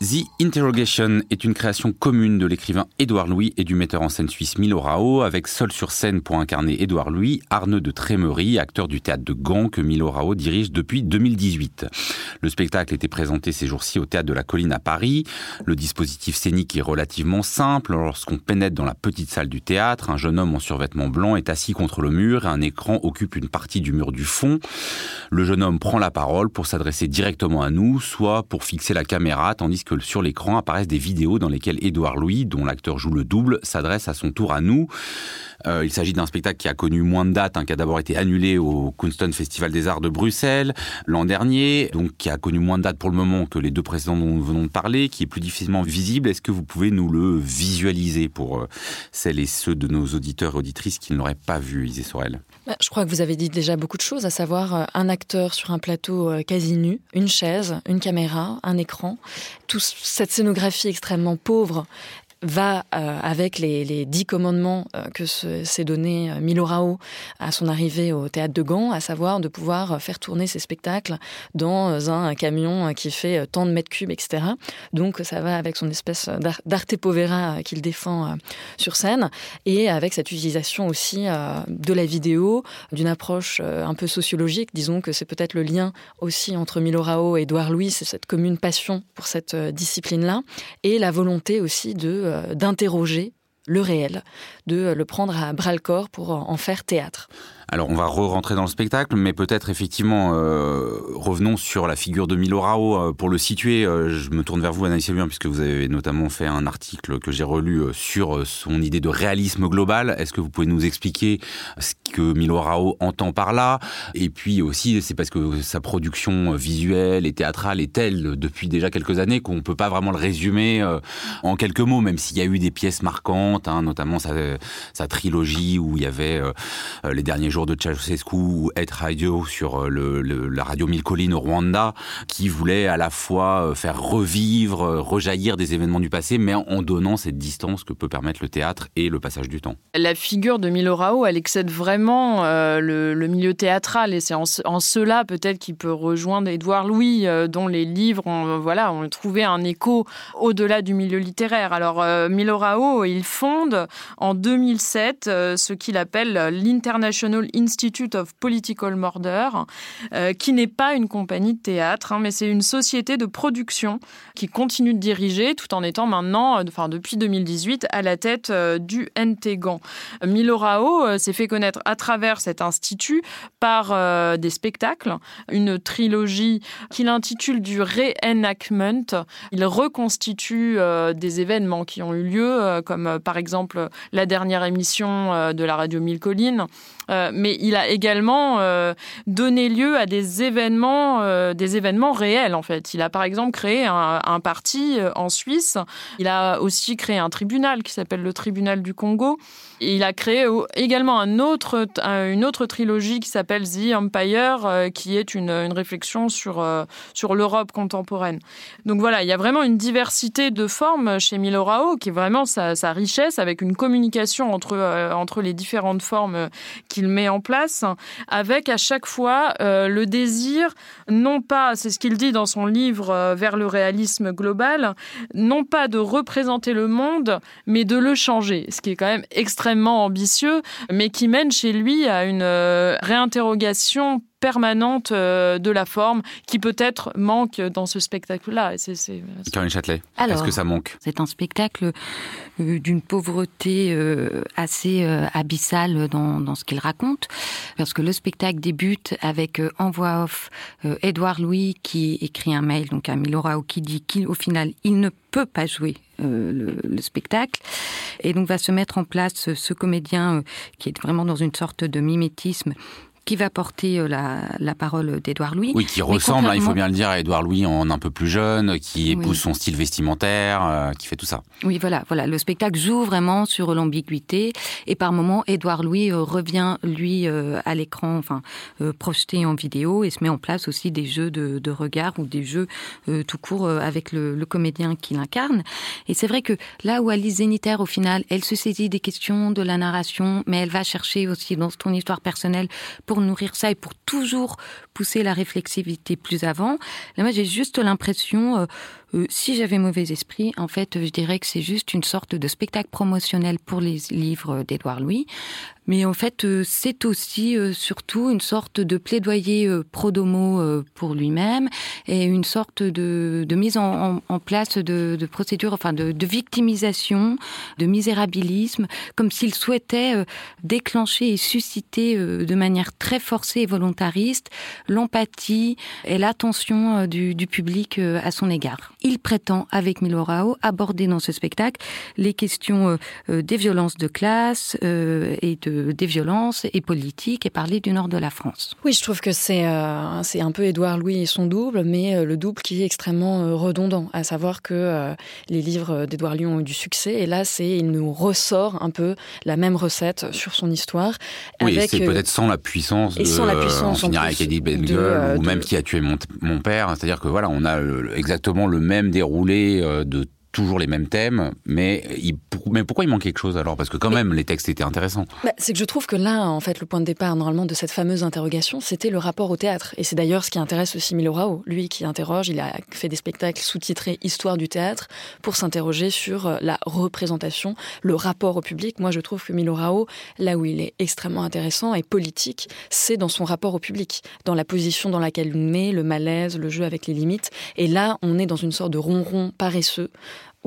The Interrogation est une création commune de l'écrivain Édouard Louis et du metteur en scène suisse Milo Rao, avec seul sur scène pour incarner Édouard Louis, Arnaud de Trémery, acteur du théâtre de Gand que Milo Rao dirige depuis 2018. Le spectacle était présenté ces jours-ci au théâtre de la Colline à Paris. Le dispositif scénique est relativement simple. Lorsqu'on pénètre dans la petite salle du théâtre, un jeune homme en survêtement blanc est assis contre le mur et un écran occupe une partie du mur du fond. Le jeune homme prend la parole pour s'adresser directement à nous, soit pour fixer la caméra, tandis que que sur l'écran apparaissent des vidéos dans lesquelles Édouard Louis, dont l'acteur joue le double, s'adresse à son tour à nous. Euh, il s'agit d'un spectacle qui a connu moins de dates, hein, qui a d'abord été annulé au Kunstton Festival des Arts de Bruxelles l'an dernier, donc qui a connu moins de dates pour le moment que les deux précédents dont nous venons de parler, qui est plus difficilement visible. Est-ce que vous pouvez nous le visualiser pour euh, celles et ceux de nos auditeurs et auditrices qui ne l'auraient pas vu, Isée Sorel? Bah, Je crois que vous avez dit déjà beaucoup de choses, à savoir euh, un acteur sur un plateau quasi nu, une chaise, une caméra, un écran, cette scénographie extrêmement pauvre va euh, avec les, dix commandements euh, que s'est donné euh, Milo Rao à son arrivée au théâtre de Gand, à savoir de pouvoir faire tourner ses spectacles dans un camion qui fait tant de mètres cubes, etc. Donc ça va avec son espèce d'arte povera qu'il défend sur scène et avec cette utilisation aussi de la vidéo, d'une approche un peu sociologique. Disons que c'est peut-être le lien aussi entre Milo Rao et Édouard Louis, cette commune passion pour cette discipline-là et la volonté aussi de d'interroger le réel, de le prendre à bras le corps pour en faire théâtre. Alors on va re-rentrer dans le spectacle, mais peut-être effectivement euh, revenons sur la figure de Milo Rao euh, pour le situer. Euh, je me tourne vers vous, Anaïs Lubin, puisque vous avez notamment fait un article que j'ai relu sur son idée de réalisme global. Est-ce que vous pouvez nous expliquer ce que Milo Rao entend par là? Et puis aussi, c'est parce que sa production visuelle et théâtrale est telle depuis déjà quelques années qu'on peut pas vraiment le résumer en quelques mots, même s'il y a eu des pièces marquantes, hein, notamment sa, sa, trilogie où il y avait les derniers jours de Ceausescu ou être Radio sur euh, la radio Mille Collines au Rwanda, qui voulait à la fois euh, faire revivre, euh, rejaillir des événements du passé, mais en donnant cette distance que peut permettre le théâtre et le passage du temps. La figure de Milo Rao, elle excède vraiment le, milieu théâtral, et c'est en, cela peut-être qu'il peut rejoindre Édouard Louis, dont les livres ont, voilà, ont trouvé un écho au-delà du milieu littéraire. Alors Milo Rao, il fonde en 2007 ce qu'il appelle l'International Institute of Political Murder, euh, qui n'est pas une compagnie de théâtre, hein, mais c'est une société de production qui continue de diriger tout en étant maintenant, euh, enfin depuis 2018, à la tête euh, du NTGAN. Milo Rao s'est fait connaître à travers cet institut par des spectacles, une trilogie qu'il intitule du reenactment. Il reconstitue des événements qui ont eu lieu, comme par exemple la dernière émission de la radio Mille Collines, mais il a également euh, donné lieu à des événements, euh, des événements réels en fait. Il a par exemple créé un, parti euh, en Suisse. Il a aussi créé un tribunal qui s'appelle le tribunal du Congo. Et il a créé également une autre trilogie qui s'appelle The Empire, qui est une, réflexion sur, sur l'Europe contemporaine. Donc voilà, il y a vraiment une diversité de formes chez Milo Rao, qui est vraiment sa, richesse, avec une communication entre, entre les différentes formes qu'il met en place, avec à chaque fois euh, le désir, non pas, c'est ce qu'il dit dans son livre euh, Vers le réalisme global, non pas de représenter le monde, mais de le changer, ce qui est quand même extrêmement ambitieux, mais qui mène chez lui à une euh, réinterrogation permanente euh, de la forme qui peut-être manque dans ce spectacle-là. Caroline Châtelet, est-ce que ça manque? C'est un spectacle euh, d'une pauvreté euh, assez abyssale dans, dans ce qu'il raconte, parce que le spectacle débute avec en voix off Édouard Louis qui écrit un mail donc à Milorao qui dit qu'au final il ne peut pas jouer le, le, spectacle et donc va se mettre en place ce comédien qui est vraiment dans une sorte de mimétisme qui va porter euh, la, la parole d'Édouard Louis. Oui, qui ressemble, hein, il faut bien le dire, à Édouard Louis en un peu plus jeune, qui épouse son style vestimentaire, euh, qui fait tout ça. Oui, voilà, voilà. Le spectacle joue vraiment sur l'ambiguïté et par moments, Édouard Louis euh, revient lui à l'écran, enfin projeté en vidéo et se met en place aussi des jeux de, de regard ou des jeux tout court avec le, le comédien qui l'incarne. Et c'est vrai que là où Alice Zéniter, au final, elle se saisit des questions de la narration, mais elle va chercher aussi dans son histoire personnelle pour nourrir ça et pour toujours pousser la réflexivité plus avant. Là, moi, j'ai juste l'impression, euh, euh, si j'avais mauvais esprit, en fait, je dirais que c'est juste une sorte de spectacle promotionnel pour les livres d'Édouard Louis. Mais en fait, euh, c'est aussi surtout une sorte de plaidoyer pro domo pour lui-même et une sorte de, mise en, place de, de procédures, enfin de, de, victimisation, de misérabilisme, comme s'il souhaitait déclencher et susciter de manière très forcée et volontariste l'empathie et l'attention du, du public à son égard il prétend, avec Milorao, aborder dans ce spectacle les questions euh, euh, des violences de classe euh, et de, des violences et politiques et parler du nord de la France. Oui, je trouve que c'est c'est un peu Édouard Louis et son double, mais le double qui est extrêmement redondant, à savoir que les livres d'Édouard Louis ont eu du succès, et là, c'est il nous ressort un peu la même recette sur son histoire. Oui, c'est peut-être sans la puissance et sans la puissance, en finir avec Eddie ou même qui a tué mon, mon père, c'est-à-dire que voilà, on a exactement le même déroulé euh, de toujours les mêmes thèmes, mais, il, mais pourquoi il manque quelque chose alors? Parce que quand même, les textes étaient intéressants. Bah, c'est que je trouve que là, en fait, le point de départ, normalement, de cette fameuse interrogation, c'était le rapport au théâtre. Et c'est d'ailleurs ce qui intéresse aussi Milo Rao, lui qui interroge, il a fait des spectacles sous-titrés Histoire du théâtre, pour s'interroger sur euh, la représentation, le rapport au public. Moi, je trouve que Milo Rao, là où il est extrêmement intéressant et politique, c'est dans son rapport au public, dans la position dans laquelle il met, le malaise, le jeu avec les limites. Et là, on est dans une sorte de ronron paresseux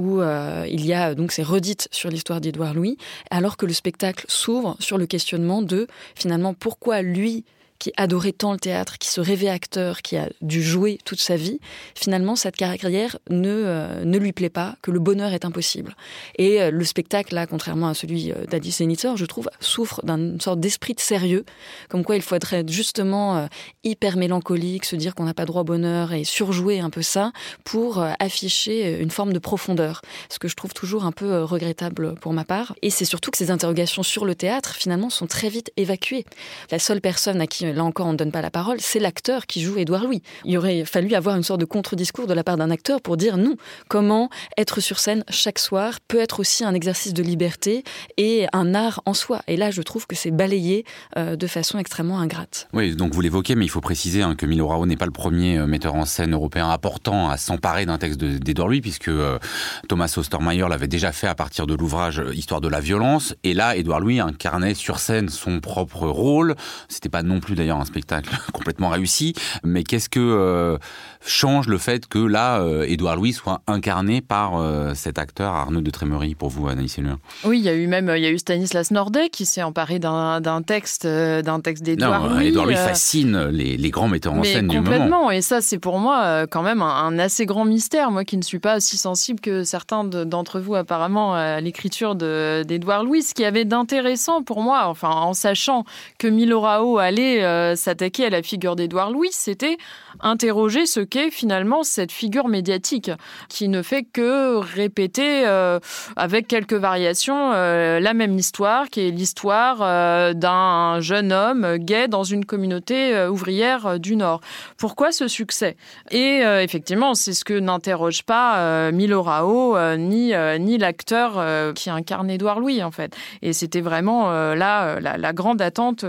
où euh, il y a donc ces redites sur l'histoire d'Édouard Louis, alors que le spectacle s'ouvre sur le questionnement de finalement pourquoi lui qui adorait tant le théâtre, qui se rêvait acteur, qui a dû jouer toute sa vie, finalement, cette carrière ne, euh, ne lui plaît pas, que le bonheur est impossible. Et euh, le spectacle, là, contrairement à celui euh, d'Adi Zenitor, je trouve, souffre d'une sorte d'esprit de sérieux, comme quoi il faudrait être justement hyper mélancolique, se dire qu'on n'a pas droit au bonheur et surjouer un peu ça pour afficher une forme de profondeur. Ce que je trouve toujours un peu regrettable pour ma part. Et c'est surtout que ces interrogations sur le théâtre, finalement, sont très vite évacuées. La seule personne à qui là encore on ne donne pas la parole, c'est l'acteur qui joue Édouard Louis. Il aurait fallu avoir une sorte de contre-discours de la part d'un acteur pour dire non, comment être sur scène chaque soir peut être aussi un exercice de liberté et un art en soi. Et là, je trouve que c'est balayé euh, de façon extrêmement ingrate. Oui, donc vous l'évoquez, mais il faut préciser hein, que Milo Rao n'est pas le premier euh, metteur en scène européen important à s'emparer d'un texte d'Édouard Louis, puisque euh, Thomas Ostermeyer l'avait déjà fait à partir de l'ouvrage Histoire de la violence. Et là, Édouard Louis incarnait sur scène son propre rôle. C'était pas non plus d'ailleurs un spectacle complètement réussi. Mais qu'est-ce que euh, change le fait que là, euh, Édouard Louis soit incarné par euh, cet acteur Arnaud de Trémery pour vous, Anaïs Célure Oui, il y a eu même il y a eu Stanislas Nordet qui s'est emparé d'un texte d'un texte d'Édouard Louis. Édouard Louis fascine les, les, grands metteurs en scène du moment. Complètement. Et ça, c'est pour moi quand même un, assez grand mystère. Moi, qui ne suis pas aussi sensible que certains d'entre vous apparemment à l'écriture d'Édouard Louis, ce qui avait d'intéressant pour moi, enfin en sachant que Milorao allait s'attaquer à la figure d'Édouard Louis, c'était interroger ce qu'est finalement cette figure médiatique qui ne fait que répéter euh, avec quelques variations euh, la même histoire qui est l'histoire euh, d'un jeune homme gay dans une communauté ouvrière du Nord. Pourquoi ce succès? Et effectivement, c'est ce que n'interroge pas Milo Rao ni, ni l'acteur qui incarne Édouard Louis en fait. Et c'était vraiment là la, grande attente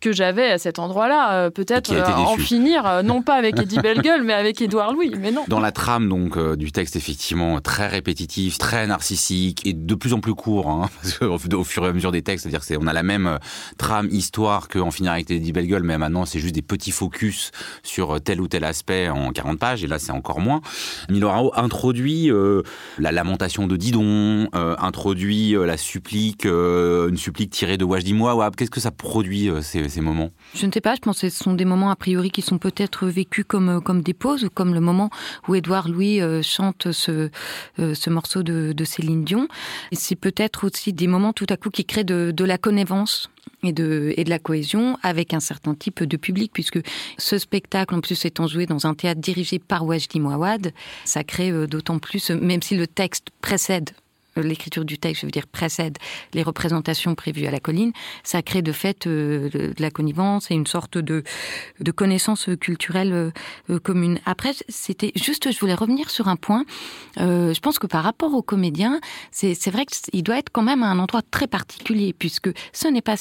que j'avais à cet endroit-là. Peut-être en finir, non pas avec Eddie Bellegueule, mais avec Édouard Louis, mais non. Dans la trame donc euh, du texte, effectivement, très répétitif, très narcissique et de plus en plus court, hein, au, fur et à mesure des textes, c'est-à-dire qu'on a la même euh, trame, histoire qu'en finir avec Eddie Bellegueule, mais maintenant c'est juste des petits focus sur euh, tel ou tel aspect en 40 pages, et là c'est encore moins. Milorao introduit la lamentation de Didon, introduit la supplique, une supplique tirée de Wajdi Mouawab. Qu'est-ce que ça produit ces, ces moments? Je ne sais pas, je pense que ce sont des moments a priori qui sont peut-être vécus comme euh, comme, des pauses, ou comme le moment où Édouard Louis euh, chante ce, euh, ce morceau de, de Céline Dion. C'est peut-être aussi des moments tout à coup qui créent de, de la connivence et de, et de la cohésion avec un certain type de public, puisque ce spectacle, en plus étant joué dans un théâtre dirigé par Wajdi Mouawad, ça crée d'autant plus, même si le texte précède l'écriture du texte, je veux dire, précède les représentations prévues à la colline, ça crée de fait de la connivence et une sorte de, de connaissance culturelle commune. Après, c'était juste, je voulais revenir sur un point. je pense que par rapport aux comédiens, c'est vrai qu'il doit être quand même à un endroit très particulier, puisque ce n'est pas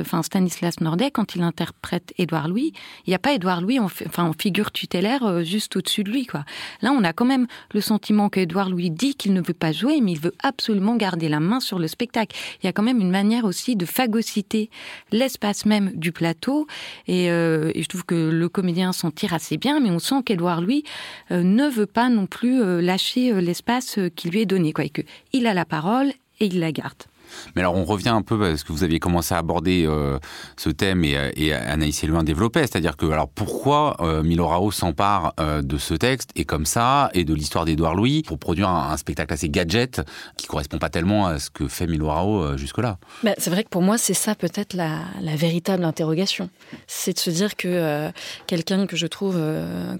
enfin, Stanislas Nordet, quand il interprète Édouard Louis, il n'y a pas Édouard Louis en, enfin, en figure tutélaire juste au-dessus de lui. Quoi. Là, on a quand même le sentiment qu'Édouard Louis dit qu'il ne veut pas jouer, mais il veut absolument garder la main sur le spectacle. Il y a quand même une manière aussi de phagocyter l'espace même du plateau. Et, euh, je trouve que le comédien s'en tire assez bien, mais on sent qu'Édouard Louis euh, ne veut pas non plus euh, lâcher l'espace qui lui est donné. Quoi, et qu'il a la parole et il la garde. Mais alors on revient un peu parce que vous aviez commencé à aborder euh, ce thème et, et Anaïs Elouin développait, c'est-à-dire que alors pourquoi euh, Milorao s'empare euh, de ce texte et comme ça et de l'histoire d'Édouard Louis pour produire un, spectacle assez gadget qui correspond pas tellement à ce que fait Milorao jusque-là? Ben, c'est vrai que pour moi c'est ça peut-être la, la, véritable interrogation, c'est de se dire que quelqu'un que je trouve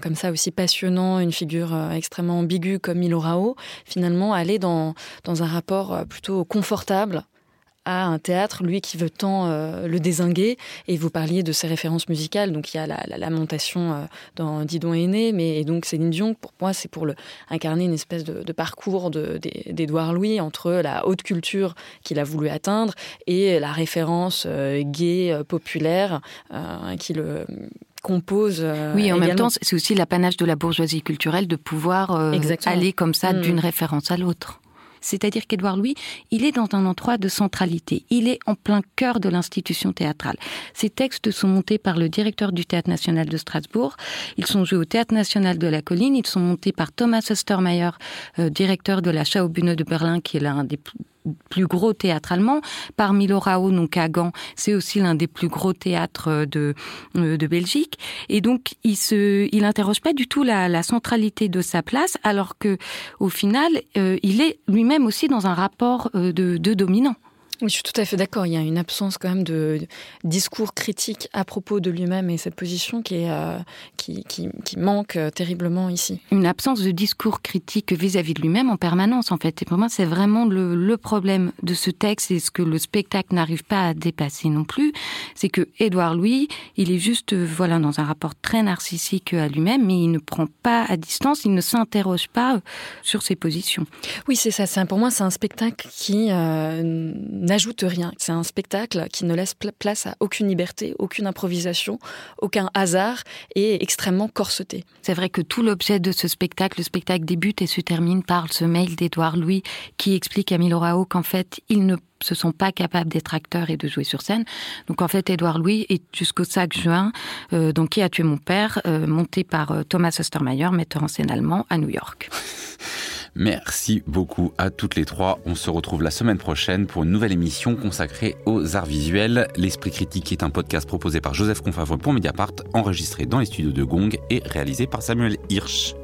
comme ça aussi passionnant, une figure extrêmement ambiguë comme Milorao, finalement aller dans, dans un rapport plutôt confortable à un théâtre, lui qui veut tant euh, le désinguer. Et vous parliez de ses références musicales, donc il y a la, lamentation euh, dans Didon est né, mais et donc Céline Dion, pour moi, c'est pour le, incarner une espèce de, parcours d'Édouard Louis entre la haute culture qu'il a voulu atteindre et la référence euh, gay, populaire, qui le compose. oui, en même temps, c'est aussi l'apanage de la bourgeoisie culturelle de pouvoir aller comme ça mm. d'une référence à l'autre. C'est-à-dire qu'Édouard Louis, il est dans un endroit de centralité. Il est en plein cœur de l'institution théâtrale. Ses textes sont montés par le directeur du Théâtre national de Strasbourg. Ils sont joués au Théâtre national de la Colline. Ils sont montés par Thomas Ostermeyer, euh, directeur de la Schaubühne de Berlin, qui est l'un des plus gros théâtre allemand. Parmi Lorao, donc à Gand, c'est aussi l'un des plus gros théâtres de, euh, de Belgique. Et donc, il se, il interroge pas du tout la, centralité de sa place, alors que, au final, euh, il est lui-même aussi dans un rapport euh, de, de dominant. Oui, je suis tout à fait d'accord. Il y a une absence quand même de discours critique à propos de lui-même et cette position qui, est, euh, qui, qui, qui, manque euh, terriblement ici. Une absence de discours critique vis-à-vis de lui-même en permanence, en fait. Et pour moi, c'est vraiment le, le, problème de ce texte et ce que le spectacle n'arrive pas à dépasser non plus. C'est que Édouard Louis, il est juste, euh, voilà, dans un rapport très narcissique à lui-même, mais il ne prend pas à distance, il ne s'interroge pas sur ses positions. Oui, c'est ça. Pour moi, c'est un spectacle qui euh, n'ajoute rien. C'est un spectacle qui ne laisse place à aucune liberté, aucune improvisation, aucun hasard et extrêmement corseté. C'est vrai que tout l'objet de ce spectacle, le spectacle débute et se termine par ce mail d'Édouard Louis qui explique à Milorao qu'en fait, il ne se sont pas capables d'être acteurs et de jouer sur scène. Donc en fait, Édouard Louis est jusqu'au 5 juin, euh, donc qui a tué mon père, euh, monté par euh, Thomas Ostermeyer, metteur en scène allemand à New York. Merci beaucoup à toutes les trois. On se retrouve la semaine prochaine pour une nouvelle émission consacrée aux arts visuels. L'Esprit critique est un podcast proposé par Joseph Confavre pour Mediapart, enregistré dans les studios de Gong et réalisé par Samuel Hirsch.